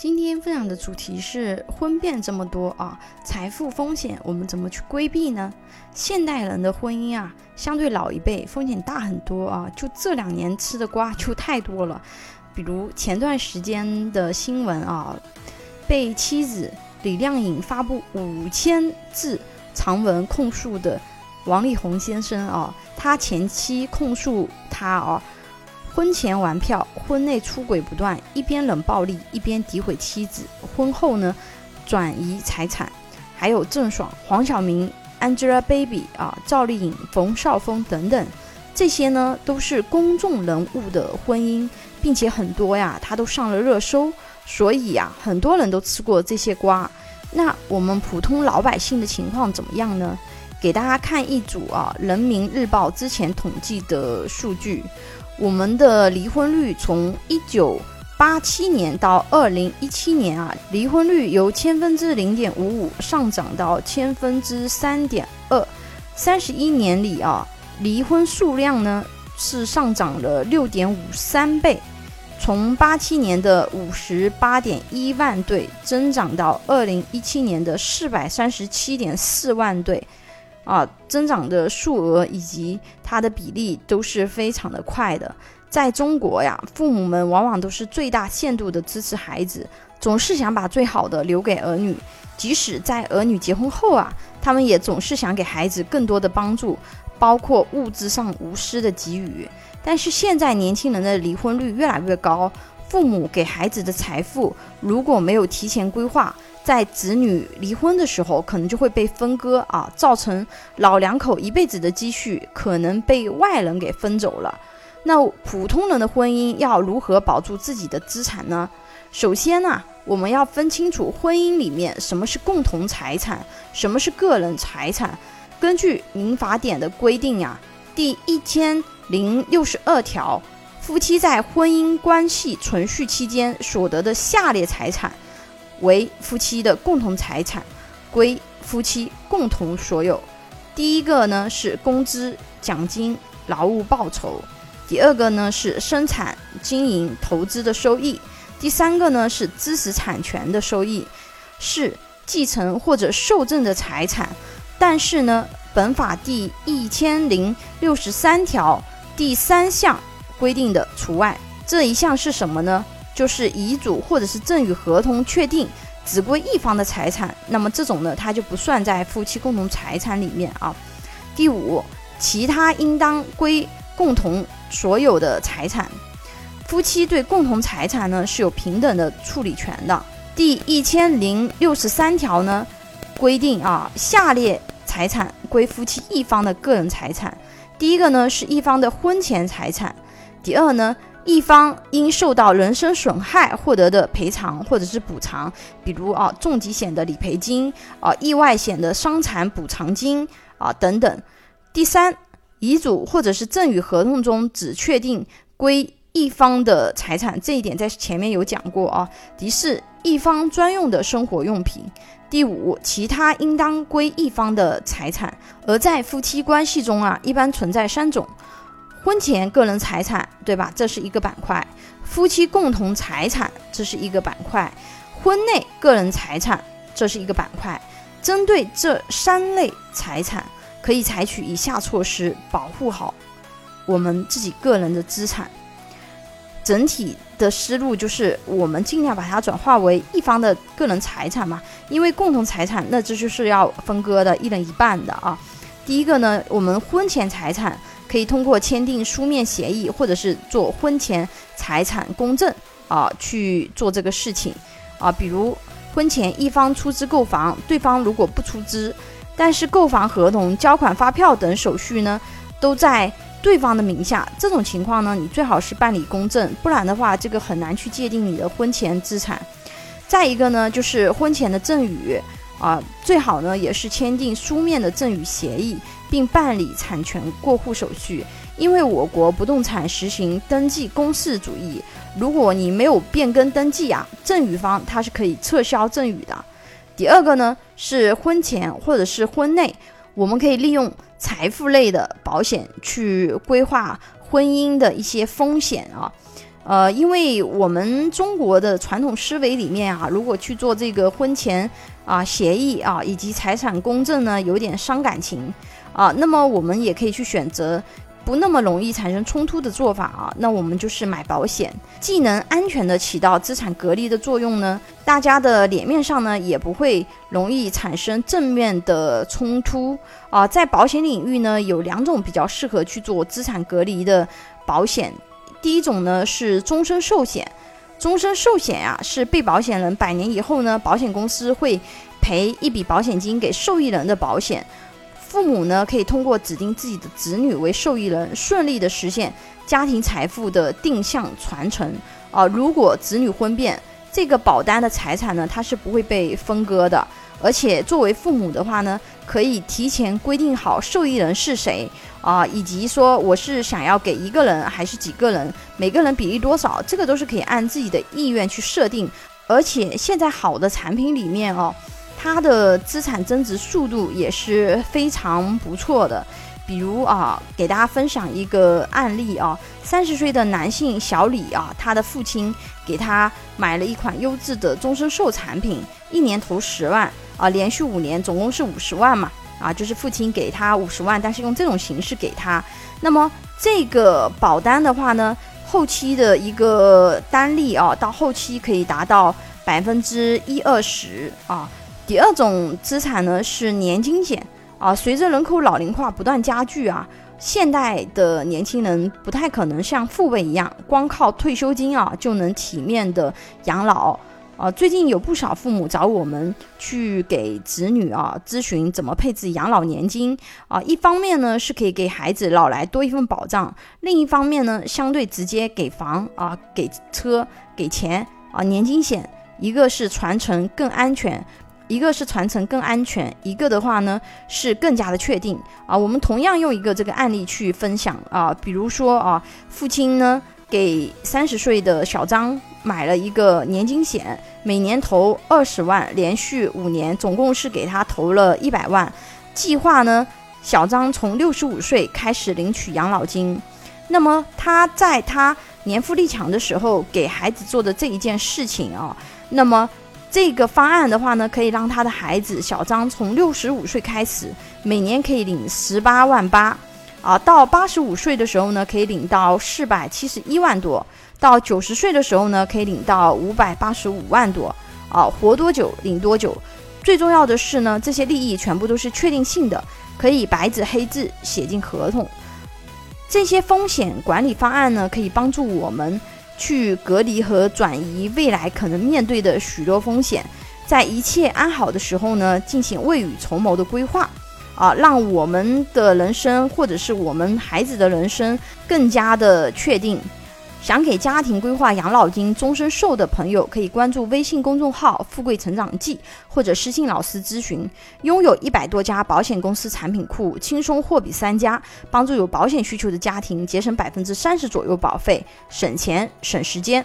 今天分享的主题是婚变这么多啊，财富风险我们怎么去规避呢？现代人的婚姻啊，相对老一辈风险大很多啊。就这两年吃的瓜就太多了，比如前段时间的新闻啊，被妻子李靓颖发布五千字长文控诉的王力宏先生啊，他前妻控诉他啊。婚前玩票，婚内出轨不断，一边冷暴力，一边诋毁妻子。婚后呢，转移财产，还有郑爽、黄晓明、Angelababy 啊、赵丽颖、冯绍峰等等，这些呢都是公众人物的婚姻，并且很多呀，他都上了热搜，所以呀，很多人都吃过这些瓜。那我们普通老百姓的情况怎么样呢？给大家看一组啊，《人民日报》之前统计的数据。我们的离婚率从一九八七年到二零一七年啊，离婚率由千分之零点五五上涨到千分之三点二，三十一年里啊，离婚数量呢是上涨了六点五三倍，从八七年的五十八点一万对增长到二零一七年的四百三十七点四万对。啊，增长的数额以及它的比例都是非常的快的。在中国呀，父母们往往都是最大限度的支持孩子，总是想把最好的留给儿女。即使在儿女结婚后啊，他们也总是想给孩子更多的帮助，包括物质上无私的给予。但是现在年轻人的离婚率越来越高，父母给孩子的财富如果没有提前规划。在子女离婚的时候，可能就会被分割啊，造成老两口一辈子的积蓄可能被外人给分走了。那普通人的婚姻要如何保住自己的资产呢？首先呢，我们要分清楚婚姻里面什么是共同财产，什么是个人财产。根据民法典的规定呀，第一千零六十二条，夫妻在婚姻关系存续期间所得的下列财产。为夫妻的共同财产，归夫妻共同所有。第一个呢是工资、奖金、劳务报酬；第二个呢是生产、经营、投资的收益；第三个呢是知识产权的收益，是继承或者受赠的财产。但是呢，本法第一千零六十三条第三项规定的除外。这一项是什么呢？就是遗嘱或者是赠与合同确定只归一方的财产，那么这种呢，它就不算在夫妻共同财产里面啊。第五，其他应当归共同所有的财产，夫妻对共同财产呢是有平等的处理权的。第一千零六十三条呢规定啊，下列财产归夫妻一方的个人财产，第一个呢是一方的婚前财产，第二呢。一方因受到人身损害获得的赔偿或者是补偿，比如啊重疾险的理赔金啊意外险的伤残补偿金啊等等。第三，遗嘱或者是赠与合同中只确定归一方的财产，这一点在前面有讲过啊。第四，一方专用的生活用品。第五，其他应当归一方的财产。而在夫妻关系中啊，一般存在三种。婚前个人财产，对吧？这是一个板块。夫妻共同财产，这是一个板块。婚内个人财产，这是一个板块。针对这三类财产，可以采取以下措施保护好我们自己个人的资产。整体的思路就是，我们尽量把它转化为一方的个人财产嘛，因为共同财产那这就是要分割的，一人一半的啊。第一个呢，我们婚前财产。可以通过签订书面协议，或者是做婚前财产公证啊，去做这个事情啊。比如婚前一方出资购房，对方如果不出资，但是购房合同、交款发票等手续呢都在对方的名下，这种情况呢，你最好是办理公证，不然的话，这个很难去界定你的婚前资产。再一个呢，就是婚前的赠与。啊，最好呢也是签订书面的赠与协议，并办理产权过户手续。因为我国不动产实行登记公示主义，如果你没有变更登记啊，赠与方他是可以撤销赠与的。第二个呢是婚前或者是婚内，我们可以利用财富类的保险去规划婚姻的一些风险啊。呃，因为我们中国的传统思维里面啊，如果去做这个婚前啊协议啊以及财产公证呢，有点伤感情啊。那么我们也可以去选择不那么容易产生冲突的做法啊。那我们就是买保险，既能安全的起到资产隔离的作用呢，大家的脸面上呢也不会容易产生正面的冲突啊。在保险领域呢，有两种比较适合去做资产隔离的保险。第一种呢是终身寿险，终身寿险呀是被保险人百年以后呢，保险公司会赔一笔保险金给受益人的保险。父母呢可以通过指定自己的子女为受益人，顺利的实现家庭财富的定向传承。啊，如果子女婚变，这个保单的财产呢它是不会被分割的，而且作为父母的话呢，可以提前规定好受益人是谁。啊，以及说我是想要给一个人还是几个人，每个人比例多少，这个都是可以按自己的意愿去设定。而且现在好的产品里面哦，它的资产增值速度也是非常不错的。比如啊，给大家分享一个案例啊，三十岁的男性小李啊，他的父亲给他买了一款优质的终身寿产品，一年投十万啊，连续五年总共是五十万嘛。啊，就是父亲给他五十万，但是用这种形式给他。那么这个保单的话呢，后期的一个单利啊，到后期可以达到百分之一二十啊。第二种资产呢是年金险啊，随着人口老龄化不断加剧啊，现代的年轻人不太可能像父辈一样，光靠退休金啊就能体面的养老。啊，最近有不少父母找我们去给子女啊咨询怎么配置养老年金啊。一方面呢是可以给孩子老来多一份保障，另一方面呢相对直接给房啊、给车、给钱啊。年金险一个是传承更安全，一个是传承更安全，一个的话呢是更加的确定啊。我们同样用一个这个案例去分享啊，比如说啊，父亲呢给三十岁的小张。买了一个年金险，每年投二十万，连续五年，总共是给他投了一百万。计划呢，小张从六十五岁开始领取养老金。那么他在他年富力强的时候给孩子做的这一件事情啊，那么这个方案的话呢，可以让他的孩子小张从六十五岁开始，每年可以领十八万八，啊，到八十五岁的时候呢，可以领到四百七十一万多。到九十岁的时候呢，可以领到五百八十五万多啊，活多久领多久。最重要的是呢，这些利益全部都是确定性的，可以白纸黑字写进合同。这些风险管理方案呢，可以帮助我们去隔离和转移未来可能面对的许多风险，在一切安好的时候呢，进行未雨绸缪的规划啊，让我们的人生或者是我们孩子的人生更加的确定。想给家庭规划养老金终身寿的朋友，可以关注微信公众号“富贵成长记”或者私信老师咨询。拥有一百多家保险公司产品库，轻松货比三家，帮助有保险需求的家庭节省百分之三十左右保费，省钱省时间。